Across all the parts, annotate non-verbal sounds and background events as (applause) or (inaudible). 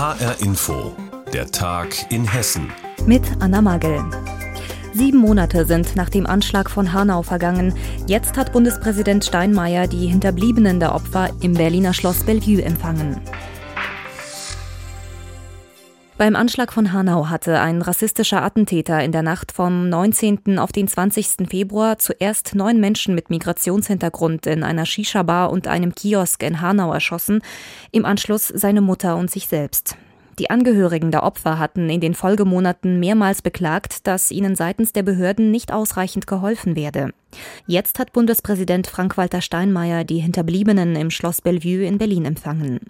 HR Info, der Tag in Hessen. Mit Anna Magel. Sieben Monate sind nach dem Anschlag von Hanau vergangen. Jetzt hat Bundespräsident Steinmeier die Hinterbliebenen der Opfer im Berliner Schloss Bellevue empfangen. Beim Anschlag von Hanau hatte ein rassistischer Attentäter in der Nacht vom 19. auf den 20. Februar zuerst neun Menschen mit Migrationshintergrund in einer Shisha-Bar und einem Kiosk in Hanau erschossen, im Anschluss seine Mutter und sich selbst. Die Angehörigen der Opfer hatten in den Folgemonaten mehrmals beklagt, dass ihnen seitens der Behörden nicht ausreichend geholfen werde. Jetzt hat Bundespräsident Frank-Walter Steinmeier die Hinterbliebenen im Schloss Bellevue in Berlin empfangen.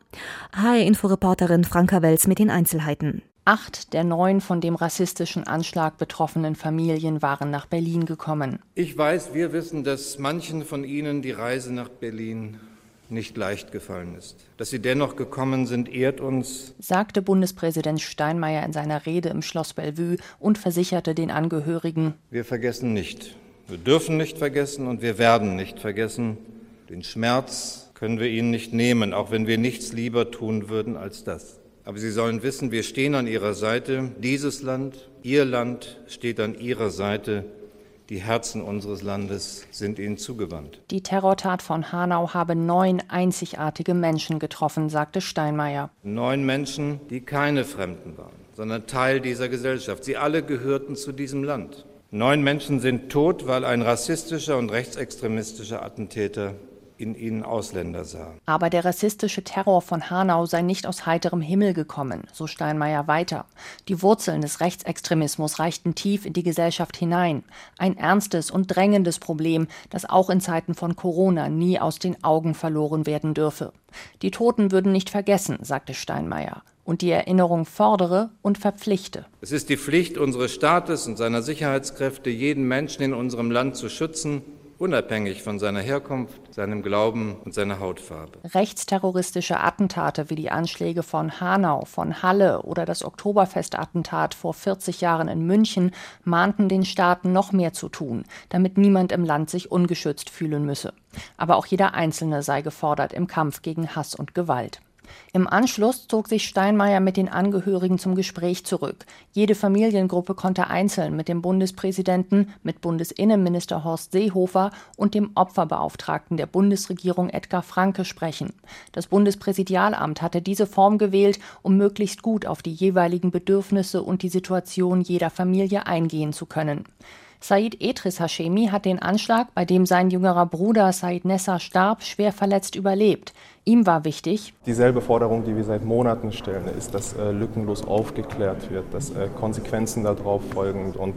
HR-Inforeporterin Franka Wels mit den Einzelheiten. Acht der neun von dem rassistischen Anschlag betroffenen Familien waren nach Berlin gekommen. Ich weiß, wir wissen, dass manchen von Ihnen die Reise nach Berlin nicht leicht gefallen ist. Dass Sie dennoch gekommen sind, ehrt uns, sagte Bundespräsident Steinmeier in seiner Rede im Schloss Bellevue und versicherte den Angehörigen. Wir vergessen nicht. Wir dürfen nicht vergessen und wir werden nicht vergessen. Den Schmerz können wir Ihnen nicht nehmen, auch wenn wir nichts lieber tun würden als das. Aber Sie sollen wissen, wir stehen an Ihrer Seite. Dieses Land, Ihr Land steht an Ihrer Seite. Die Herzen unseres Landes sind ihnen zugewandt. Die Terrortat von Hanau habe neun einzigartige Menschen getroffen, sagte Steinmeier. Neun Menschen, die keine Fremden waren, sondern Teil dieser Gesellschaft. Sie alle gehörten zu diesem Land. Neun Menschen sind tot, weil ein rassistischer und rechtsextremistischer Attentäter in ihnen Ausländer sah. Aber der rassistische Terror von Hanau sei nicht aus heiterem Himmel gekommen, so Steinmeier weiter. Die Wurzeln des Rechtsextremismus reichten tief in die Gesellschaft hinein. Ein ernstes und drängendes Problem, das auch in Zeiten von Corona nie aus den Augen verloren werden dürfe. Die Toten würden nicht vergessen, sagte Steinmeier und die Erinnerung fordere und verpflichte. Es ist die Pflicht unseres Staates und seiner Sicherheitskräfte, jeden Menschen in unserem Land zu schützen unabhängig von seiner Herkunft, seinem Glauben und seiner Hautfarbe. Rechtsterroristische Attentate wie die Anschläge von Hanau, von Halle oder das Oktoberfestattentat vor 40 Jahren in München mahnten den Staaten noch mehr zu tun, damit niemand im Land sich ungeschützt fühlen müsse. Aber auch jeder Einzelne sei gefordert im Kampf gegen Hass und Gewalt. Im Anschluss zog sich Steinmeier mit den Angehörigen zum Gespräch zurück. Jede Familiengruppe konnte einzeln mit dem Bundespräsidenten, mit Bundesinnenminister Horst Seehofer und dem Opferbeauftragten der Bundesregierung Edgar Franke sprechen. Das Bundespräsidialamt hatte diese Form gewählt, um möglichst gut auf die jeweiligen Bedürfnisse und die Situation jeder Familie eingehen zu können. Said Etris Hashemi hat den Anschlag, bei dem sein jüngerer Bruder Said Nessa starb, schwer verletzt überlebt. Ihm war wichtig, dieselbe Forderung, die wir seit Monaten stellen, ist, dass äh, lückenlos aufgeklärt wird, dass äh, Konsequenzen darauf folgen. Und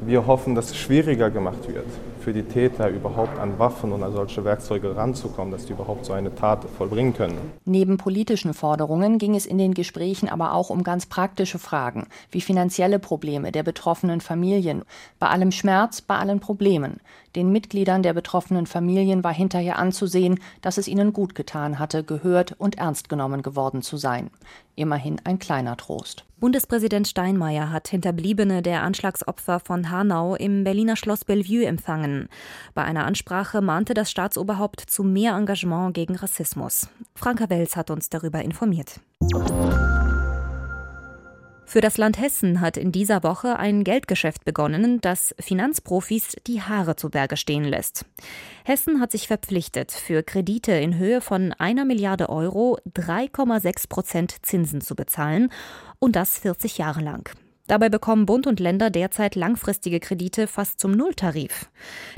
wir hoffen, dass es schwieriger gemacht wird für die Täter überhaupt an Waffen und an solche Werkzeuge ranzukommen, dass die überhaupt so eine Tat vollbringen können. Neben politischen Forderungen ging es in den Gesprächen aber auch um ganz praktische Fragen, wie finanzielle Probleme der betroffenen Familien, bei allem Schmerz, bei allen Problemen. Den Mitgliedern der betroffenen Familien war hinterher anzusehen, dass es ihnen gut getan hatte, gehört und ernst genommen geworden zu sein. Immerhin ein kleiner Trost. Bundespräsident Steinmeier hat Hinterbliebene der Anschlagsopfer von Hanau im Berliner Schloss Bellevue empfangen. Bei einer Ansprache mahnte das Staatsoberhaupt zu mehr Engagement gegen Rassismus. Franka Wels hat uns darüber informiert. Für das Land Hessen hat in dieser Woche ein Geldgeschäft begonnen, das Finanzprofis die Haare zu Berge stehen lässt. Hessen hat sich verpflichtet, für Kredite in Höhe von einer Milliarde Euro 3,6 Prozent Zinsen zu bezahlen und das 40 Jahre lang. Dabei bekommen Bund und Länder derzeit langfristige Kredite fast zum Nulltarif.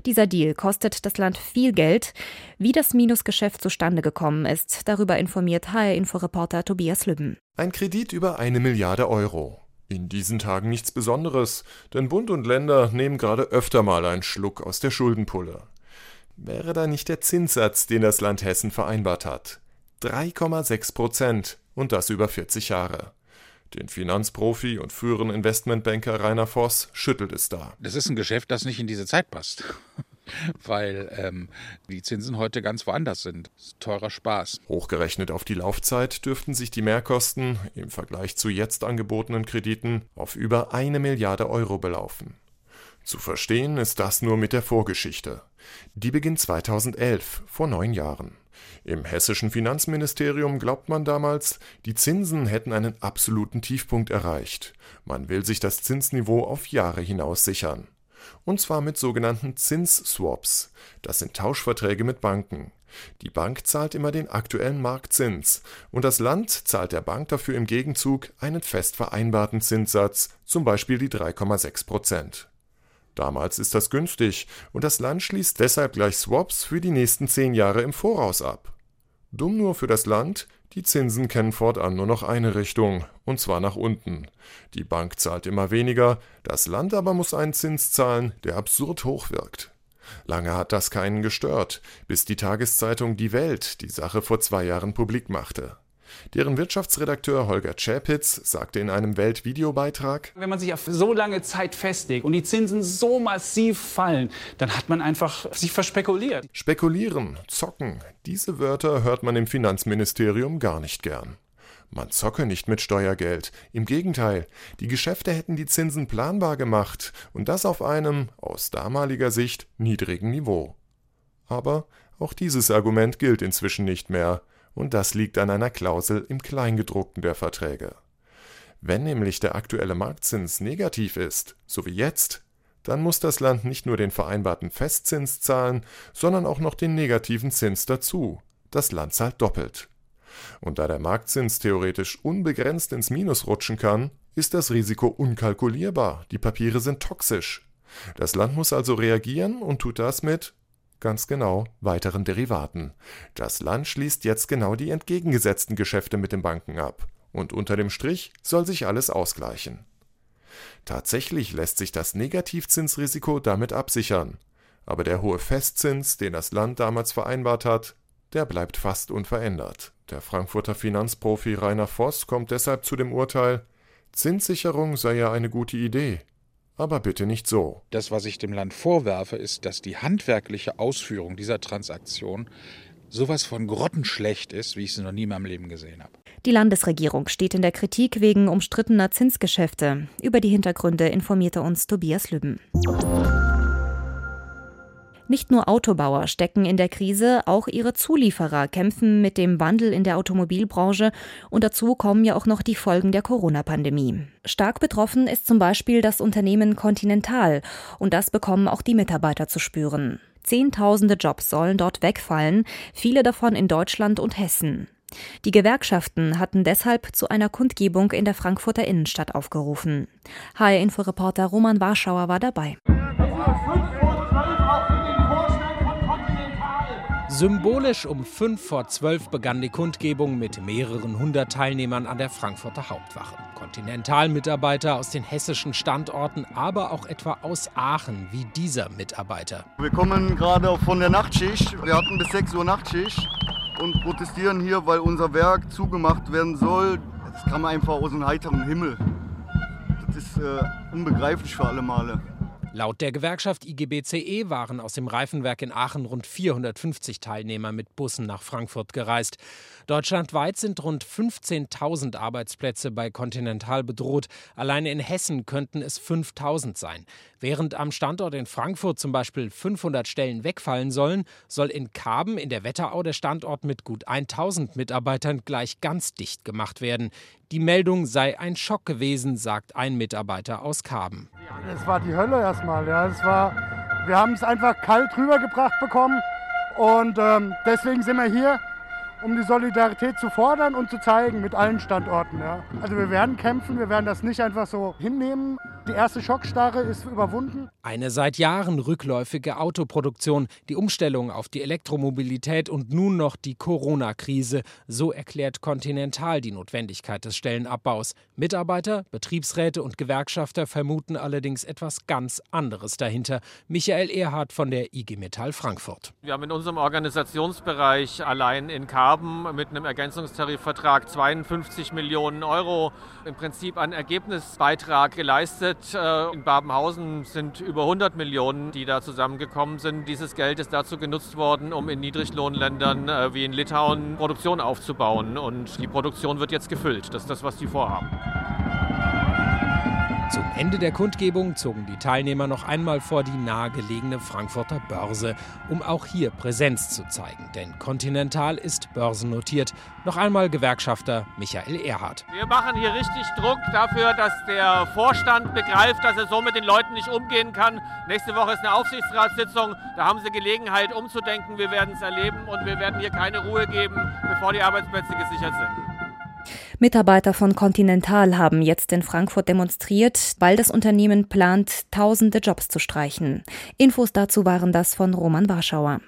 Dieser Deal kostet das Land viel Geld. Wie das Minusgeschäft zustande gekommen ist, darüber informiert HR-Inforeporter Tobias Lübben. Ein Kredit über eine Milliarde Euro. In diesen Tagen nichts Besonderes, denn Bund und Länder nehmen gerade öfter mal einen Schluck aus der Schuldenpulle. Wäre da nicht der Zinssatz, den das Land Hessen vereinbart hat? 3,6 Prozent und das über 40 Jahre. Den Finanzprofi und früheren Investmentbanker Rainer Voss schüttelt es da. Das ist ein Geschäft, das nicht in diese Zeit passt. (laughs) Weil ähm, die Zinsen heute ganz woanders sind. Teurer Spaß. Hochgerechnet auf die Laufzeit dürften sich die Mehrkosten im Vergleich zu jetzt angebotenen Krediten auf über eine Milliarde Euro belaufen. Zu verstehen ist das nur mit der Vorgeschichte. Die beginnt 2011, vor neun Jahren. Im hessischen Finanzministerium glaubt man damals, die Zinsen hätten einen absoluten Tiefpunkt erreicht. Man will sich das Zinsniveau auf Jahre hinaus sichern. Und zwar mit sogenannten Zinsswaps. Das sind Tauschverträge mit Banken. Die Bank zahlt immer den aktuellen Marktzins und das Land zahlt der Bank dafür im Gegenzug einen fest vereinbarten Zinssatz, zum Beispiel die 3,6 Prozent. Damals ist das günstig und das Land schließt deshalb gleich Swaps für die nächsten zehn Jahre im Voraus ab. Dumm nur für das Land, die Zinsen kennen fortan nur noch eine Richtung, und zwar nach unten. Die Bank zahlt immer weniger, das Land aber muss einen Zins zahlen, der absurd hoch wirkt. Lange hat das keinen gestört, bis die Tageszeitung Die Welt die Sache vor zwei Jahren publik machte. Deren Wirtschaftsredakteur Holger Czapitz sagte in einem Weltvideobeitrag: Wenn man sich auf so lange Zeit festlegt und die Zinsen so massiv fallen, dann hat man einfach sich verspekuliert. Spekulieren, zocken, diese Wörter hört man im Finanzministerium gar nicht gern. Man zocke nicht mit Steuergeld. Im Gegenteil, die Geschäfte hätten die Zinsen planbar gemacht und das auf einem, aus damaliger Sicht, niedrigen Niveau. Aber auch dieses Argument gilt inzwischen nicht mehr und das liegt an einer Klausel im Kleingedruckten der Verträge. Wenn nämlich der aktuelle Marktzins negativ ist, so wie jetzt, dann muss das Land nicht nur den vereinbarten Festzins zahlen, sondern auch noch den negativen Zins dazu. Das Land zahlt doppelt. Und da der Marktzins theoretisch unbegrenzt ins Minus rutschen kann, ist das Risiko unkalkulierbar, die Papiere sind toxisch. Das Land muss also reagieren und tut das mit Ganz genau, weiteren Derivaten. Das Land schließt jetzt genau die entgegengesetzten Geschäfte mit den Banken ab. Und unter dem Strich soll sich alles ausgleichen. Tatsächlich lässt sich das Negativzinsrisiko damit absichern. Aber der hohe Festzins, den das Land damals vereinbart hat, der bleibt fast unverändert. Der Frankfurter Finanzprofi Rainer Voss kommt deshalb zu dem Urteil, Zinssicherung sei ja eine gute Idee, aber bitte nicht so. Das, was ich dem Land vorwerfe, ist, dass die handwerkliche Ausführung dieser Transaktion sowas von grottenschlecht ist, wie ich sie noch nie in meinem Leben gesehen habe. Die Landesregierung steht in der Kritik wegen umstrittener Zinsgeschäfte. Über die Hintergründe informierte uns Tobias Lübben. Nicht nur Autobauer stecken in der Krise, auch ihre Zulieferer kämpfen mit dem Wandel in der Automobilbranche und dazu kommen ja auch noch die Folgen der Corona-Pandemie. Stark betroffen ist zum Beispiel das Unternehmen Continental und das bekommen auch die Mitarbeiter zu spüren. Zehntausende Jobs sollen dort wegfallen, viele davon in Deutschland und Hessen. Die Gewerkschaften hatten deshalb zu einer Kundgebung in der Frankfurter Innenstadt aufgerufen. HR-Inforeporter Roman Warschauer war dabei. Symbolisch um fünf vor zwölf begann die Kundgebung mit mehreren hundert Teilnehmern an der Frankfurter Hauptwache. Kontinentalmitarbeiter aus den hessischen Standorten, aber auch etwa aus Aachen, wie dieser Mitarbeiter. Wir kommen gerade von der Nachtschicht. Wir hatten bis 6 Uhr Nachtschicht und protestieren hier, weil unser Werk zugemacht werden soll. Das kam einfach aus dem heiteren Himmel. Das ist äh, unbegreiflich für alle Male. Laut der Gewerkschaft IGBCE waren aus dem Reifenwerk in Aachen rund 450 Teilnehmer mit Bussen nach Frankfurt gereist. Deutschlandweit sind rund 15.000 Arbeitsplätze bei Continental bedroht. Alleine in Hessen könnten es 5.000 sein. Während am Standort in Frankfurt zum Beispiel 500 Stellen wegfallen sollen, soll in Karben in der Wetterau der Standort mit gut 1.000 Mitarbeitern gleich ganz dicht gemacht werden. Die Meldung sei ein Schock gewesen, sagt ein Mitarbeiter aus Karben. Es war die Hölle erstmal. Ja. Es war, wir haben es einfach kalt rübergebracht bekommen und ähm, deswegen sind wir hier um die Solidarität zu fordern und zu zeigen mit allen Standorten. Ja. Also wir werden kämpfen, wir werden das nicht einfach so hinnehmen. Die erste Schockstarre ist überwunden. Eine seit Jahren rückläufige Autoproduktion, die Umstellung auf die Elektromobilität und nun noch die Corona-Krise. So erklärt Continental die Notwendigkeit des Stellenabbaus. Mitarbeiter, Betriebsräte und Gewerkschafter vermuten allerdings etwas ganz anderes dahinter. Michael Erhardt von der IG Metall Frankfurt. Wir haben in unserem Organisationsbereich allein in Karben mit einem Ergänzungstarifvertrag 52 Millionen Euro im Prinzip an Ergebnisbeitrag geleistet gerechnet. Äh, in Babenhausen sind über 100 Millionen, die da zusammengekommen sind. Dieses Geld ist dazu genutzt worden, um in Niedriglohnländern äh, wie in Litauen Produktion aufzubauen. Und die Produktion wird jetzt gefüllt. Das ist das, was die vorhaben. Zum Ende der Kundgebung zogen die Teilnehmer noch einmal vor die nahegelegene Frankfurter Börse, um auch hier Präsenz zu zeigen. Denn Continental ist börsennotiert. Noch einmal Gewerkschafter Michael Erhardt. Wir machen hier richtig Druck dafür, dass der Vorstand begreift, dass er so mit den Leuten nicht umgehen kann. Nächste Woche ist eine Aufsichtsratssitzung. Da haben Sie Gelegenheit umzudenken. Wir werden es erleben und wir werden hier keine Ruhe geben, bevor die Arbeitsplätze gesichert sind. Mitarbeiter von Continental haben jetzt in Frankfurt demonstriert, weil das Unternehmen plant, tausende Jobs zu streichen. Infos dazu waren das von Roman Warschauer.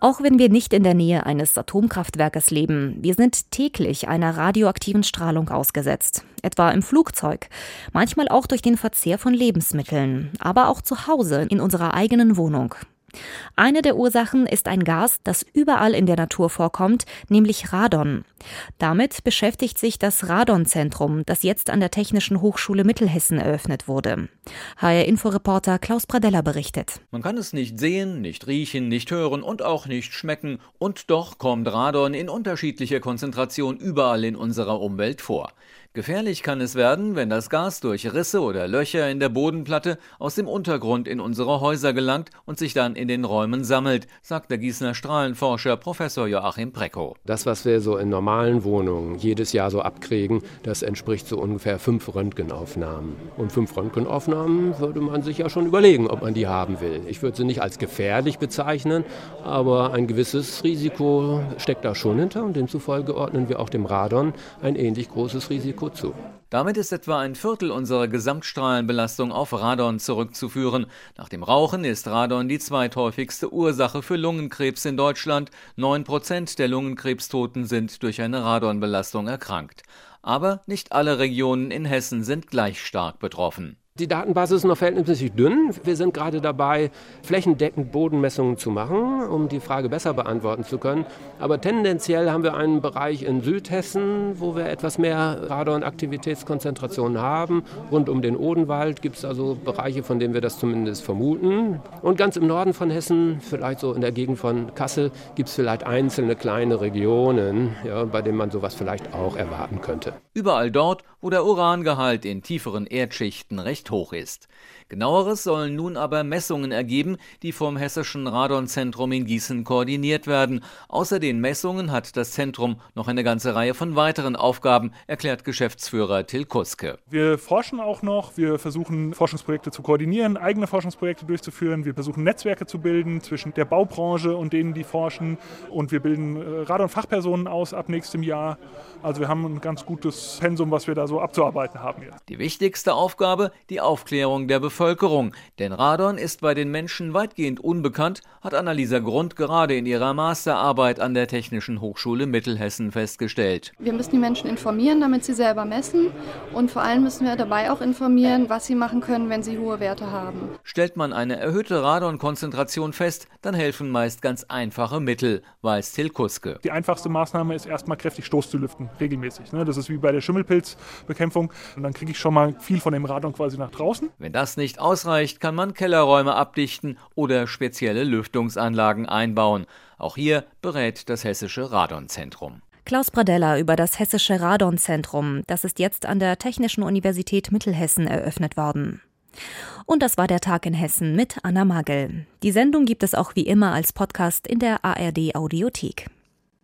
Auch wenn wir nicht in der Nähe eines Atomkraftwerkes leben, wir sind täglich einer radioaktiven Strahlung ausgesetzt. Etwa im Flugzeug, manchmal auch durch den Verzehr von Lebensmitteln, aber auch zu Hause in unserer eigenen Wohnung. Eine der Ursachen ist ein Gas, das überall in der Natur vorkommt, nämlich Radon. Damit beschäftigt sich das Radonzentrum, das jetzt an der Technischen Hochschule Mittelhessen eröffnet wurde. HR-Inforeporter Klaus Pradella berichtet. Man kann es nicht sehen, nicht riechen, nicht hören und auch nicht schmecken, und doch kommt Radon in unterschiedlicher Konzentration überall in unserer Umwelt vor. Gefährlich kann es werden, wenn das Gas durch Risse oder Löcher in der Bodenplatte aus dem Untergrund in unsere Häuser gelangt und sich dann in den Räumen sammelt, sagt der Gießener Strahlenforscher Professor Joachim Precko. Das, was wir so in normalen Wohnungen jedes Jahr so abkriegen, das entspricht so ungefähr fünf Röntgenaufnahmen. Und fünf Röntgenaufnahmen würde man sich ja schon überlegen, ob man die haben will. Ich würde sie nicht als gefährlich bezeichnen, aber ein gewisses Risiko steckt da schon hinter und demzufolge ordnen wir auch dem Radon ein ähnlich großes Risiko Risiko zu. Damit ist etwa ein Viertel unserer Gesamtstrahlenbelastung auf Radon zurückzuführen. Nach dem Rauchen ist Radon die zweithäufigste Ursache für Lungenkrebs in Deutschland. Neun Prozent der Lungenkrebstoten sind durch eine Radonbelastung erkrankt. Aber nicht alle Regionen in Hessen sind gleich stark betroffen. Die Datenbasis ist noch verhältnismäßig dünn. Wir sind gerade dabei, flächendeckend Bodenmessungen zu machen, um die Frage besser beantworten zu können. Aber tendenziell haben wir einen Bereich in Südhessen, wo wir etwas mehr Radonaktivitätskonzentrationen haben. Rund um den Odenwald gibt es also Bereiche, von denen wir das zumindest vermuten. Und ganz im Norden von Hessen, vielleicht so in der Gegend von Kassel, gibt es vielleicht einzelne kleine Regionen, ja, bei denen man sowas vielleicht auch erwarten könnte. Überall dort, wo der Urangehalt in tieferen Erdschichten recht hoch ist. Genaueres sollen nun aber Messungen ergeben, die vom Hessischen Radonzentrum in Gießen koordiniert werden. Außer den Messungen hat das Zentrum noch eine ganze Reihe von weiteren Aufgaben, erklärt Geschäftsführer Till Kuske. Wir forschen auch noch, wir versuchen Forschungsprojekte zu koordinieren, eigene Forschungsprojekte durchzuführen, wir versuchen Netzwerke zu bilden zwischen der Baubranche und denen, die forschen und wir bilden äh, Radon-Fachpersonen aus ab nächstem Jahr. Also wir haben ein ganz gutes Pensum, was wir da so abzuarbeiten haben jetzt. Die wichtigste Aufgabe, die Aufklärung der Bevölkerung. Denn Radon ist bei den Menschen weitgehend unbekannt, hat Annalisa Grund gerade in ihrer Masterarbeit an der Technischen Hochschule Mittelhessen festgestellt. Wir müssen die Menschen informieren, damit sie selber messen. Und vor allem müssen wir dabei auch informieren, was sie machen können, wenn sie hohe Werte haben. Stellt man eine erhöhte Radonkonzentration fest, dann helfen meist ganz einfache Mittel, weiß Till Kuske. Die einfachste Maßnahme ist erstmal kräftig Stoß zu lüften, regelmäßig. Ne? Das ist wie bei der Schimmelpilzbekämpfung. Und dann kriege ich schon mal viel von dem Radon quasi nach draußen. Wenn das nicht nicht ausreicht, kann man Kellerräume abdichten oder spezielle Lüftungsanlagen einbauen. Auch hier berät das Hessische Radonzentrum. Klaus Bradella über das Hessische Radonzentrum. Das ist jetzt an der Technischen Universität Mittelhessen eröffnet worden. Und das war der Tag in Hessen mit Anna Magel. Die Sendung gibt es auch wie immer als Podcast in der ARD Audiothek.